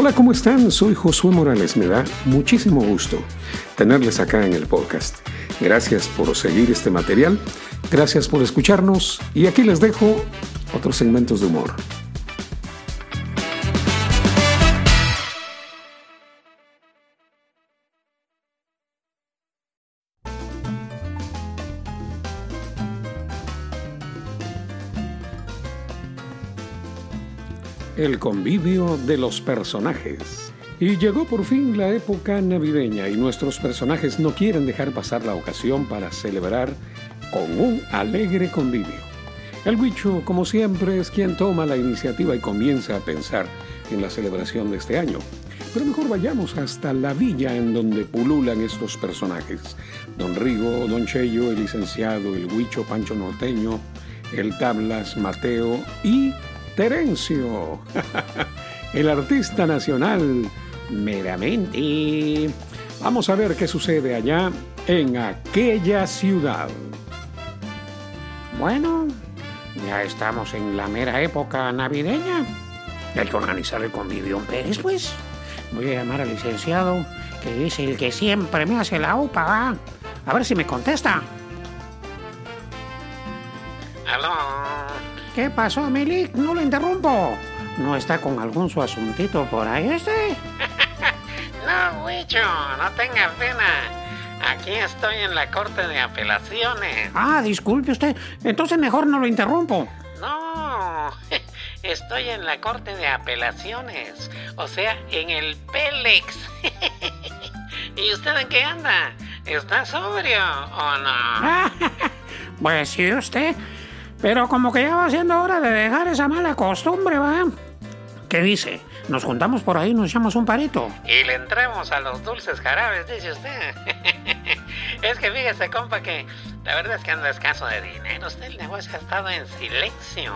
Hola, ¿cómo están? Soy Josué Morales. Me da muchísimo gusto tenerles acá en el podcast. Gracias por seguir este material, gracias por escucharnos y aquí les dejo otros segmentos de humor. El convivio de los personajes. Y llegó por fin la época navideña y nuestros personajes no quieren dejar pasar la ocasión para celebrar con un alegre convivio. El Huicho, como siempre, es quien toma la iniciativa y comienza a pensar en la celebración de este año. Pero mejor vayamos hasta la villa en donde pululan estos personajes. Don Rigo, Don Cheyo, el licenciado, el Huicho, Pancho Norteño, el Tablas, Mateo y Terencio, el artista nacional, meramente. Vamos a ver qué sucede allá en aquella ciudad. Bueno, ya estamos en la mera época navideña. Hay que organizar el convivio Pérez, pues. Voy a llamar al licenciado, que es el que siempre me hace la ¿va? A ver si me contesta. ¿Qué pasó, Milik? No lo interrumpo. ¿No está con algún su asuntito por ahí este? no, Huicho, no tenga pena. Aquí estoy en la corte de apelaciones. Ah, disculpe usted. Entonces mejor no lo interrumpo. No, estoy en la corte de apelaciones. O sea, en el Pélex. ¿Y usted en qué anda? ¿Está sobrio o no? pues sí, usted. Pero como que ya va siendo hora de dejar esa mala costumbre, ¿va? ¿Qué dice? Nos juntamos por ahí, nos echamos un parito. Y le entremos a los dulces jarabes, dice usted. es que fíjese, compa, que la verdad es que anda escaso de dinero. Usted el negocio ha estado en silencio.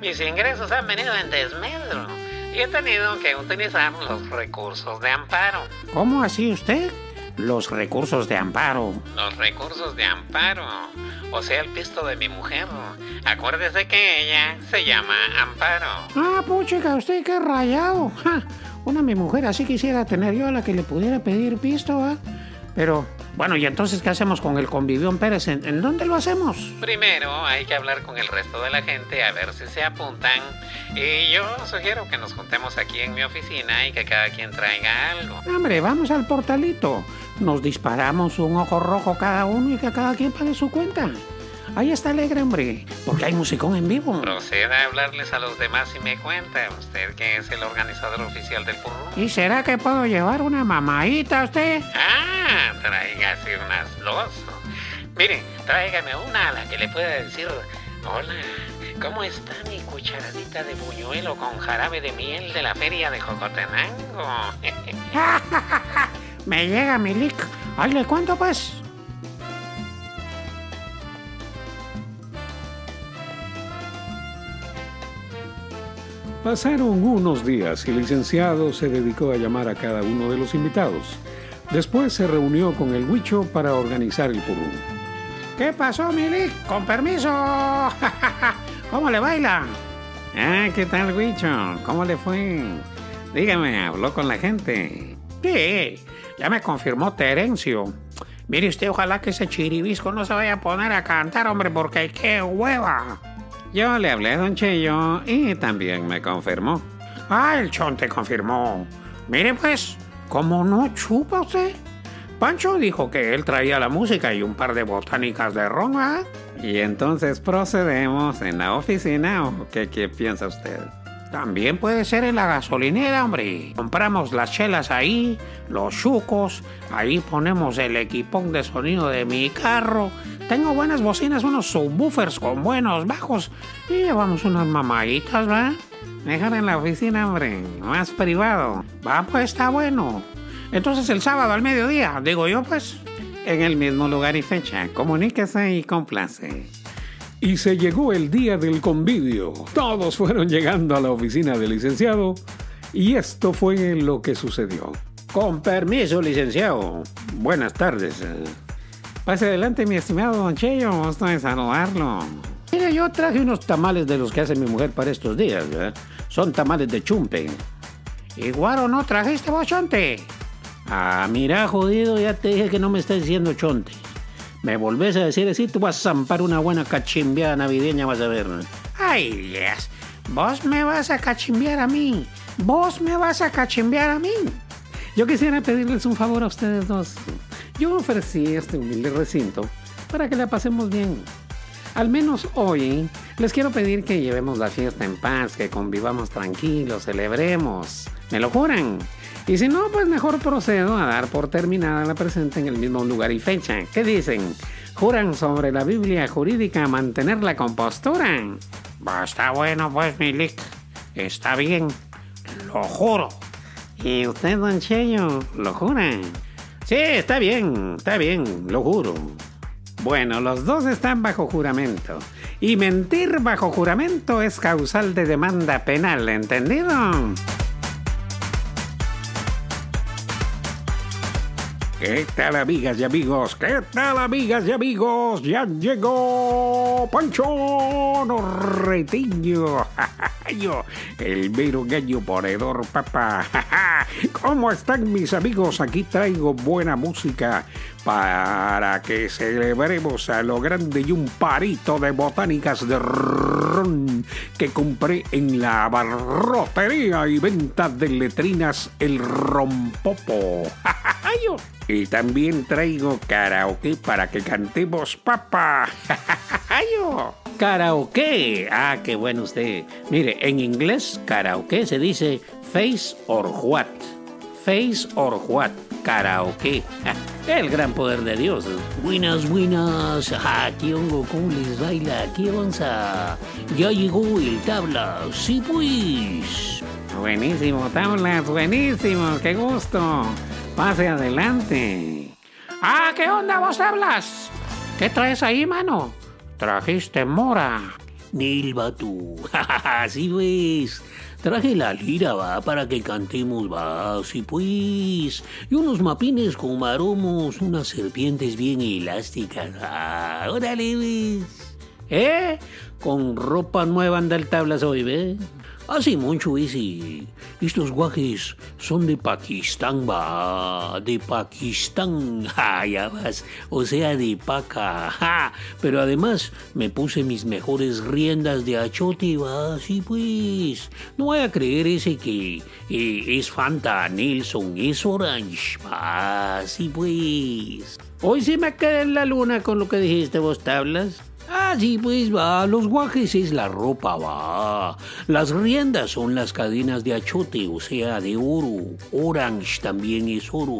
Mis ingresos han venido en desmedro. Y he tenido que utilizar los recursos de amparo. ¿Cómo así usted? Los recursos de amparo. Los recursos de amparo. O sea, el pisto de mi mujer. Acuérdese que ella se llama Amparo. Ah, puchica, usted qué rayado. una mi mujer así quisiera tener yo a la que le pudiera pedir pisto, ¿ah? Pero, bueno, ¿y entonces qué hacemos con el convivión Pérez? ¿En, dónde lo hacemos? Primero hay que hablar con el resto de la gente a ver si se apuntan. Y yo sugiero que nos juntemos aquí en mi oficina y que cada quien traiga algo. Hombre, vamos al portalito. Nos disparamos un ojo rojo cada uno y que cada quien pague su cuenta. Ahí está alegre, hombre, porque hay musicón en vivo. Proceda a hablarles a los demás y me cuenta, usted que es el organizador oficial del purro. ¿Y será que puedo llevar una mamadita a usted? Ah, tráigase unas dos. Mire, tráigame una a la que le pueda decir, hola, ¿cómo está mi cucharadita de buñuelo con jarabe de miel de la feria de Jocotenango? me llega mi lic. Ahí le cuento pues. Pasaron unos días y el licenciado se dedicó a llamar a cada uno de los invitados. Después se reunió con el Huicho para organizar el purrún. ¿Qué pasó, Milik? Con permiso. ¿Cómo le baila? Ah, ¿qué tal, Huicho? ¿Cómo le fue? Dígame, ¿habló con la gente? Sí, ya me confirmó Terencio. Mire usted, ojalá que ese chiribisco no se vaya a poner a cantar, hombre, porque qué hueva. Yo le hablé a Don Cheyo y también me confirmó. Ah, el chon te confirmó. Mire pues, ¿cómo no chupa usted? Pancho dijo que él traía la música y un par de botánicas de ron, Y entonces procedemos en la oficina o qué, qué piensa usted? También puede ser en la gasolinera, hombre. Compramos las chelas ahí, los chucos, ahí ponemos el equipón de sonido de mi carro. Tengo buenas bocinas, unos subwoofers con buenos bajos y llevamos unas mamaditas, ¿va? Dejar en la oficina, hombre, más privado. Va, pues está bueno. Entonces el sábado al mediodía, digo yo, pues. En el mismo lugar y fecha, comuníquese y complace. Y se llegó el día del convivio. Todos fueron llegando a la oficina del licenciado y esto fue lo que sucedió. Con permiso, licenciado. Buenas tardes. Pase adelante, mi estimado Don Cheyo. Gusto de saludarlo. Mire, yo traje unos tamales de los que hace mi mujer para estos días. Son tamales de chumpe. ¿Y Guaro no trajiste vos, Chonte? Ah, mira, jodido, ya te dije que no me estás diciendo Chonte. Me volvés a decir así, tú vas a zampar una buena cachimbeada navideña, vas a ver. Ay, Dios. Vos me vas a cachimbear a mí. Vos me vas a cachimbear a mí. Yo quisiera pedirles un favor a ustedes dos. Yo ofrecí este humilde recinto para que la pasemos bien. Al menos hoy les quiero pedir que llevemos la fiesta en paz, que convivamos tranquilos, celebremos. ¿Me lo juran? Y si no, pues mejor procedo a dar por terminada la presente en el mismo lugar y fecha. ¿Qué dicen? ¿Juran sobre la Biblia jurídica mantener la compostura? está bueno, pues, Milik. Está bien. Lo juro. ¿Y usted, don Cheyo, lo jura? Sí, está bien, está bien, lo juro. Bueno, los dos están bajo juramento. Y mentir bajo juramento es causal de demanda penal, ¿entendido? ¿Qué tal amigas y amigos? ¿Qué tal amigas y amigos? Ya llegó Pancho Norretiño, el mero gallo ponedor, papá. ¿Cómo están mis amigos? Aquí traigo buena música para que celebremos a lo grande y un parito de botánicas de ron que compré en la barrotería y venta de letrinas El Rompopo. Y también traigo karaoke para que cantemos papá. Karaoke. Ah, qué bueno usted. Mire, en inglés karaoke se dice face or what. Face or what. Karaoke. El gran poder de Dios. Buenas, buenas. Aquí hongo, ¿cómo les baila? Aquí onza. Ya llegó el tabla. Sí, pues. Buenísimo, tablas, buenísimo. Qué gusto. Pase adelante. Ah, ¿qué onda vos hablas? ¿Qué traes ahí, mano? Trajiste mora. Nilva tú. Así pues. Traje la lira, va, para que cantemos, va, sí pues. Y unos mapines con maromos, unas serpientes bien elásticas. Órale, ves. ¿Eh? Con ropa nueva anda el tablas hoy, ¿ves? Así mucho ese. Estos guajes son de Pakistán, va. De Pakistán. Ya vas. O sea, de paca. Pero además me puse mis mejores riendas de achote, va. Sí, pues. No voy a creer ese que eh, es Fanta Nelson, es Orange, va. Sí, pues. Hoy sí me quedé en la luna con lo que dijiste vos, tablas. Ah, sí, pues va, los guajes es la ropa, va. Las riendas son las cadenas de achote, o sea, de oro. Orange también es oro.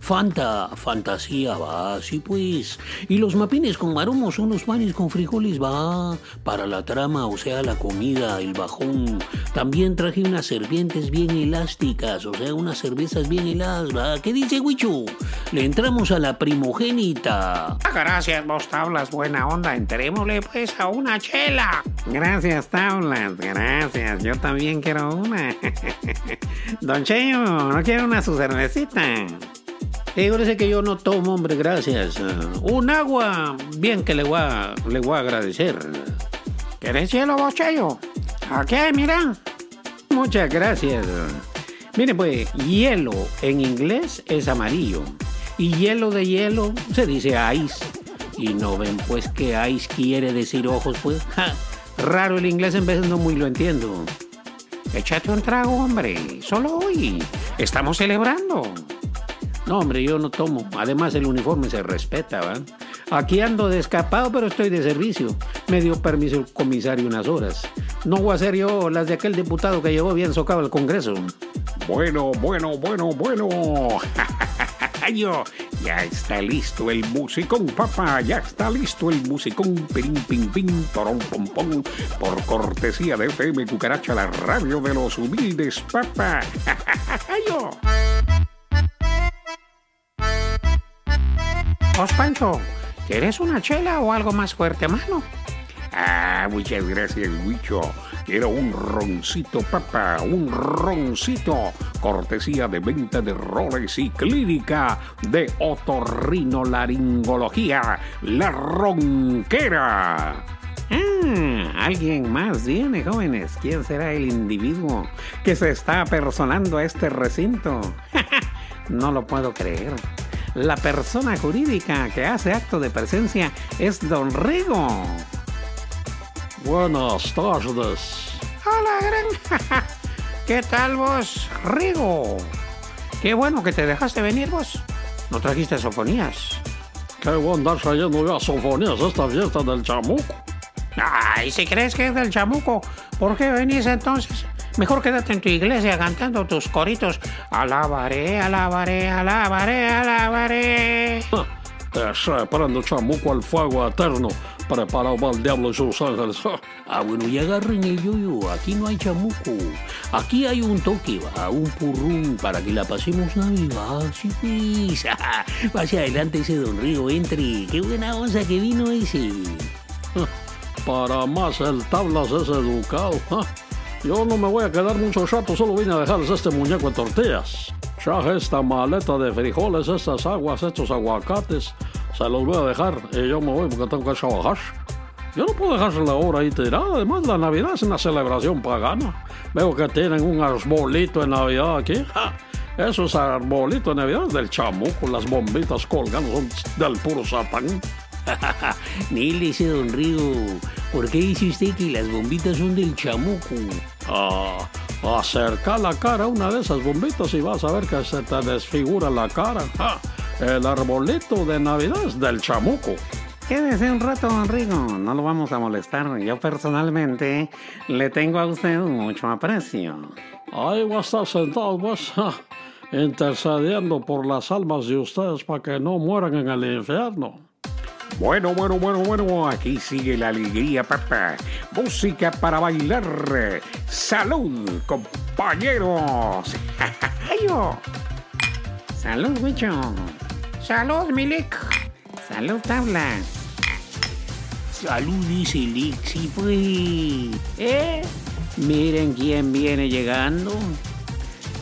Fanta, fantasía, va, sí pues. Y los mapines con maromos son los panes con frijoles, va. Para la trama, o sea, la comida, el bajón. También traje unas serpientes bien elásticas, o sea, unas cervezas bien heladas, va. ¿Qué dice, Huicho? Le entramos a la primogénita. Gracias, vos tablas, buena onda. Entrémosle pues a una chela. Gracias, tablas, gracias. Yo también quiero una. Don Cheyo, ¿no quiere una su cervecita? Fíjese que yo no tomo, hombre, gracias. Un agua, bien que le voy a, le voy a agradecer. ¿Querés hielo vos, Cheyo? Aquí, mira. Muchas gracias. Mire, pues, hielo en inglés es amarillo. Y hielo de hielo se dice ice. Y no ven, pues, que ice quiere decir ojos, pues. Raro el inglés, en vez no muy lo entiendo. Échate un trago, hombre. Solo hoy. Estamos celebrando. No, hombre, yo no tomo. Además, el uniforme se respeta, ¿va? Aquí ando de escapado, pero estoy de servicio. Me dio permiso el comisario unas horas. No voy a hacer yo las de aquel diputado que llegó bien socado al Congreso. Bueno, bueno, bueno, bueno. yo, ya está listo el musicón, papá. Ya está listo el musicón. Pim, pim, pim, torón, pom, pom. Por cortesía de FM Cucaracha, la radio de los humildes, papá. yo. Os Pancho, ¿quieres una chela o algo más fuerte, mano? Ah, muchas gracias, Huicho. Quiero un roncito, papá, un roncito. Cortesía de venta de roles y clínica de otorrinolaringología, la ronquera. Ah, alguien más viene, jóvenes. ¿Quién será el individuo que se está personando a este recinto? no lo puedo creer. La persona jurídica que hace acto de presencia es Don Rigo. Buenas tardes. Hola, gran. ¿Qué tal vos, Rigo? Qué bueno que te dejaste venir vos. ¿No trajiste sofonías? ¿Qué a andar trayendo ya sofonías esta fiesta del chamuco? Ay, si crees que es del chamuco, ¿por qué venís entonces? Mejor quédate en tu iglesia cantando tus coritos. Alabaré, alabaré, alabaré, alabaré. Sé, prendo chamuco al fuego eterno, preparado para el diablo y sus ángeles. Ah, bueno, y agarren el yoyo. Aquí no hay chamuco. Aquí hay un toque, va, un purrún para que la pasemos Navidad. Sí, pues. Vaya adelante ese don Río, entre. Qué buena onza que vino ese. Para más, el tablas es educado. Yo no me voy a quedar mucho rato, solo vine a dejarles este muñeco en tortillas. Traje esta maleta de frijoles, estas aguas, estos aguacates. Se los voy a dejar y yo me voy porque tengo que trabajar. Yo no puedo dejar la obra ahí tirada. Además, la Navidad es una celebración pagana. Veo que tienen un arbolito de Navidad aquí. Esos arbolitos de Navidad del chamuco, las bombitas colgando son del puro satán. Nil, ese don Rigo, ¿por qué dice usted que las bombitas son del chamuco? Ah, acerca la cara a una de esas bombitas y vas a ver que se te desfigura la cara. Ah, el arbolito de Navidad es del chamuco. Quédese un rato, don Rigo, no lo vamos a molestar. Yo personalmente le tengo a usted mucho aprecio. Ahí va a estar sentado, pues, intercediendo por las almas de ustedes para que no mueran en el infierno. Bueno, bueno, bueno, bueno, aquí sigue la alegría, papá. Música para bailar. Salud, compañeros. Salud, bicho. Salud, Milik. Salud, tabla. Salud, dice sí, pues. ¿Eh? Miren quién viene llegando.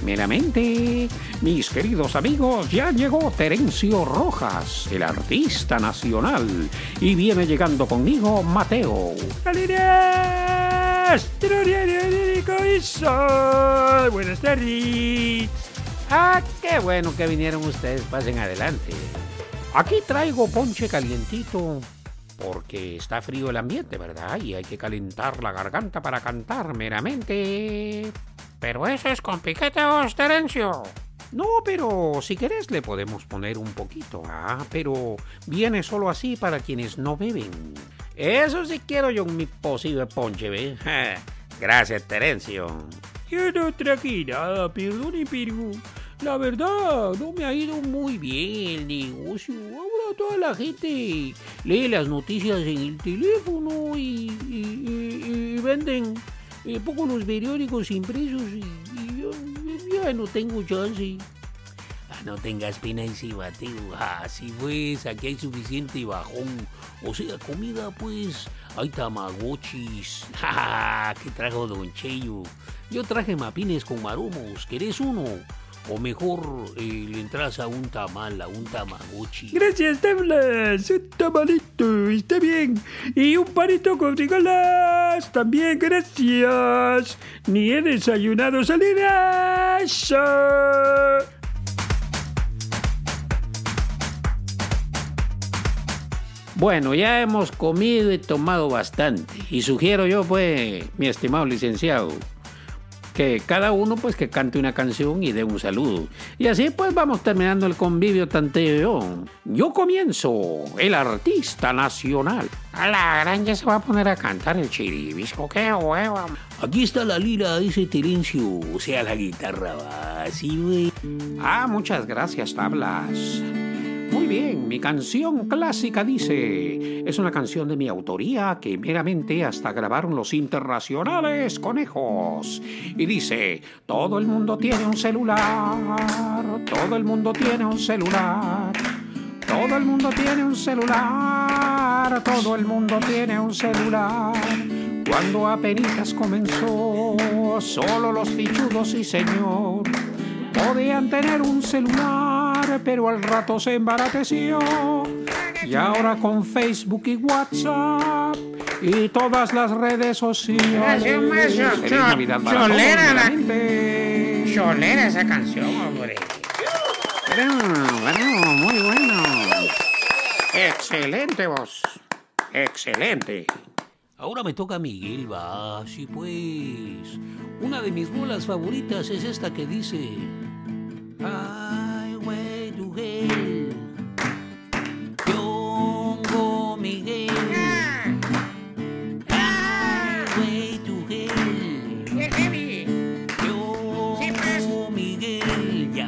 Meramente, mis queridos amigos, ya llegó Terencio Rojas, el artista nacional, y viene llegando conmigo Mateo. Buenas tardes. Ah, qué bueno que vinieron ustedes. Pasen adelante. Aquí traigo ponche calientito. Porque está frío el ambiente, ¿verdad? Y hay que calentar la garganta para cantar meramente. Pero eso es con piquete vos, Terencio. No, pero si querés le podemos poner un poquito. Ah, pero viene solo así para quienes no beben. Eso sí quiero yo mi posible ponche, ¿ves? Gracias, Terencio. Yo no traje nada, perdone, la verdad no me ha ido muy bien el negocio. Ahora toda la gente lee las noticias en el teléfono y, venden eh, poco los periódicos impresos y yo ya no tengo chance. Ah, no tengas pena ese bateo. Ah, sí, pues, aquí hay suficiente bajón. O sea, comida, pues, hay tamagotchis. Ja, ¿Qué trajo Don Cheyo? Yo traje mapines con maromos. ¿Querés uno? O mejor eh, le entras a un tamal, a un tamagotchi. Gracias, tablas. Un tamalito, está bien. Y un panito con frijoles, también, gracias. Ni he desayunado salidas. Bueno, ya hemos comido y tomado bastante. Y sugiero yo, pues, mi estimado licenciado, que cada uno, pues, que cante una canción y dé un saludo. Y así, pues, vamos terminando el convivio tanteo. Yo comienzo, el artista nacional. A la gran ya se va a poner a cantar el chiribisco, qué hueva. Aquí está la lira, dice Terencio. O sea, la guitarra va así, güey. Ah, muchas gracias, tablas. Muy bien, mi canción clásica dice, es una canción de mi autoría que meramente hasta grabaron los internacionales conejos. Y dice, todo el mundo tiene un celular, todo el mundo tiene un celular, todo el mundo tiene un celular, todo el mundo tiene un celular. Cuando apenas comenzó, solo los fichudos y señor podían tener un celular, pero al rato se embarateció. Y ahora con Facebook y WhatsApp y todas las redes sociales. Gracias. Feliz Cho- Navidad para todos, cholera la-. Cholera esa canción, hombre. Bueno, bueno, muy bueno. Excelente voz. Excelente. Ahora me toca a Miguel, va, sí pues. Una de mis bolas favoritas es esta que dice... Highway to Hell. Yongo Miguel. To Hell. ¡Qué heavy! Miguel. Ya.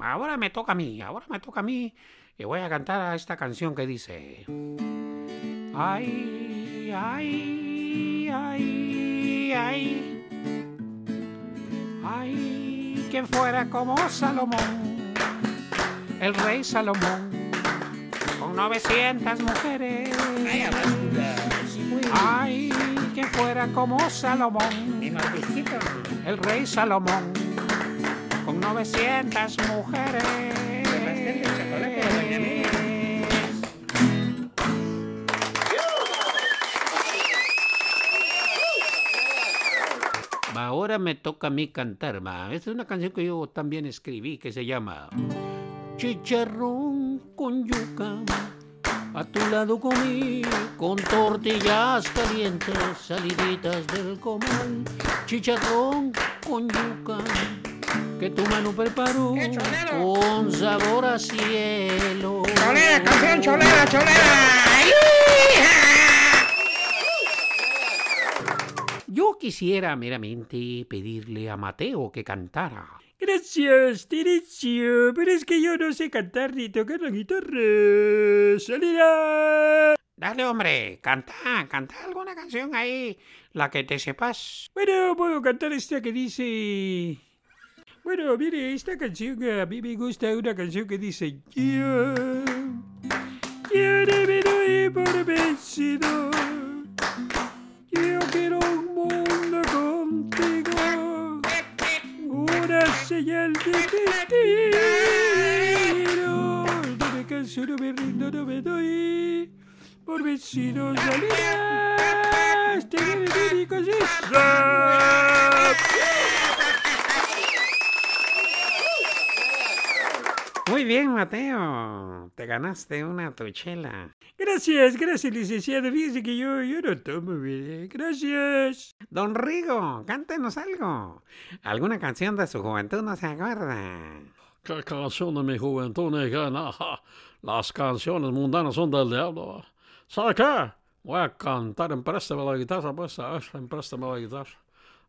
Ahora me toca a mí, ahora me toca a mí. Y voy a cantar esta canción que dice... Ay, ay, ay, ay. Ay, que fuera como Salomón, el rey Salomón, con 900 mujeres. Ay, que fuera como Salomón, el rey Salomón, con 900 mujeres. Ahora me toca a mí cantar, ma. Esta es una canción que yo también escribí que se llama Chicharrón con yuca. A tu lado comí con tortillas calientes, saliditas del comal. Chicharrón con yuca que tu mano preparó con sabor a cielo. Cholera, canción cholera, cholera. Quisiera meramente pedirle a Mateo que cantara. Gracias, Terecio, pero es que yo no sé cantar ni tocar la guitarra. ¡Salida! Dale, hombre, canta, canta alguna canción ahí, la que te sepas. Bueno, puedo cantar esta que dice... Bueno, mire, esta canción a mí me gusta una canción que dice... Yo... Yo no me doy por vencido. Señal de destino. No me canso, no me rindo, no me doy. Por vencido salirás. Te mi bien, Mateo. Te ganaste una tuchela. Gracias, gracias, licenciado. Fíjese que yo, yo no tomo, mire. Gracias. Don Rigo, cántenos algo. ¿Alguna canción de su juventud no se acuerda? ¿Qué canción de mi juventud? Ja, Las canciones mundanas son del diablo. ¿Sabe qué? Voy a cantar, empréstame la guitarra, pues, a ver, empréstame la guitarra.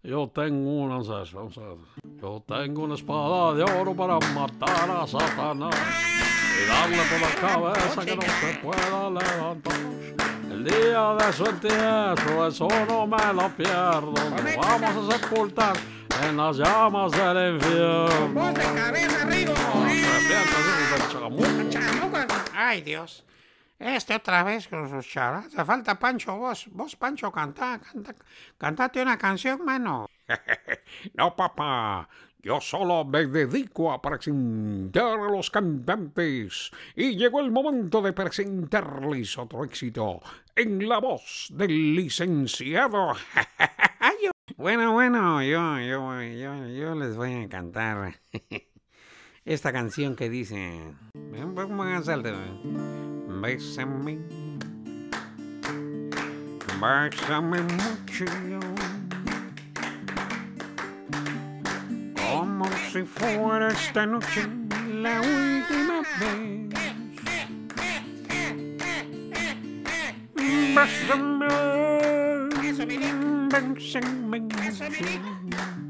Yo tengo una, vamos a ver. Yo tengo una espada de oro para matar a Satanás y darle por la cabeza que no se pueda levantar. El día de su entierro, eso no me lo pierdo. Nos vamos a sepultar en las llamas del infierno. Voz de cabeza, Rigo. Ay, Dios. Este otra vez con sus charas. Te falta Pancho, vos. Vos, Pancho, canta, canta. Cantate una canción, mano. No, papá. Yo solo me dedico a presentar a los cantantes. Y llegó el momento de presentarles otro éxito en la voz del licenciado. Bueno, bueno, yo, yo, yo, yo les voy a cantar esta canción que dice... Bésame. Bésame mucho. Como si fuera esta noche la última vez. Bésame. Bésame mucho.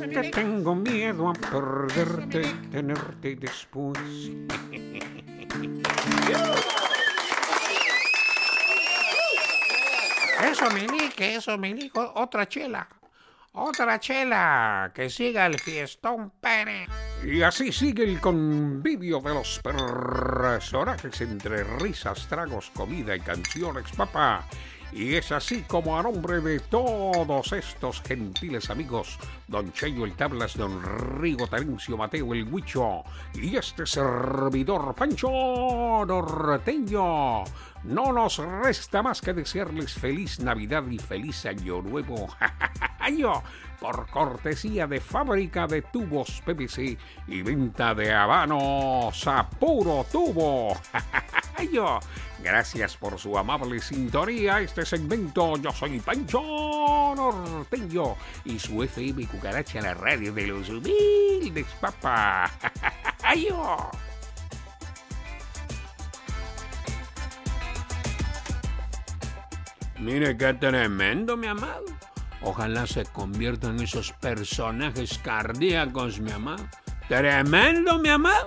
Que tengo miedo a perderte, tenerte después. Eso, Milique, eso, Milique. Otra chela. Otra chela. Que siga el fiestón Pérez. Y así sigue el convivio de los personajes entre risas, tragos, comida y canciones, papá. Y es así como a nombre de todos estos gentiles amigos, don Cheyo el Tablas, don Rigo Tarencio Mateo el Huicho y este servidor Pancho Norteño, no nos resta más que desearles feliz Navidad y feliz Año Nuevo. Año por cortesía de fábrica de tubos PVC y venta de habanos a puro tubo. Gracias por su amable sintonía. Este segmento yo soy Pancho Norteño y su FM Cucaracha, la radio de los humildes, papá. Ayo. Mire qué tremendo, mi amado. Ojalá se conviertan esos personajes cardíacos, mi amado. Tremendo, mi amado.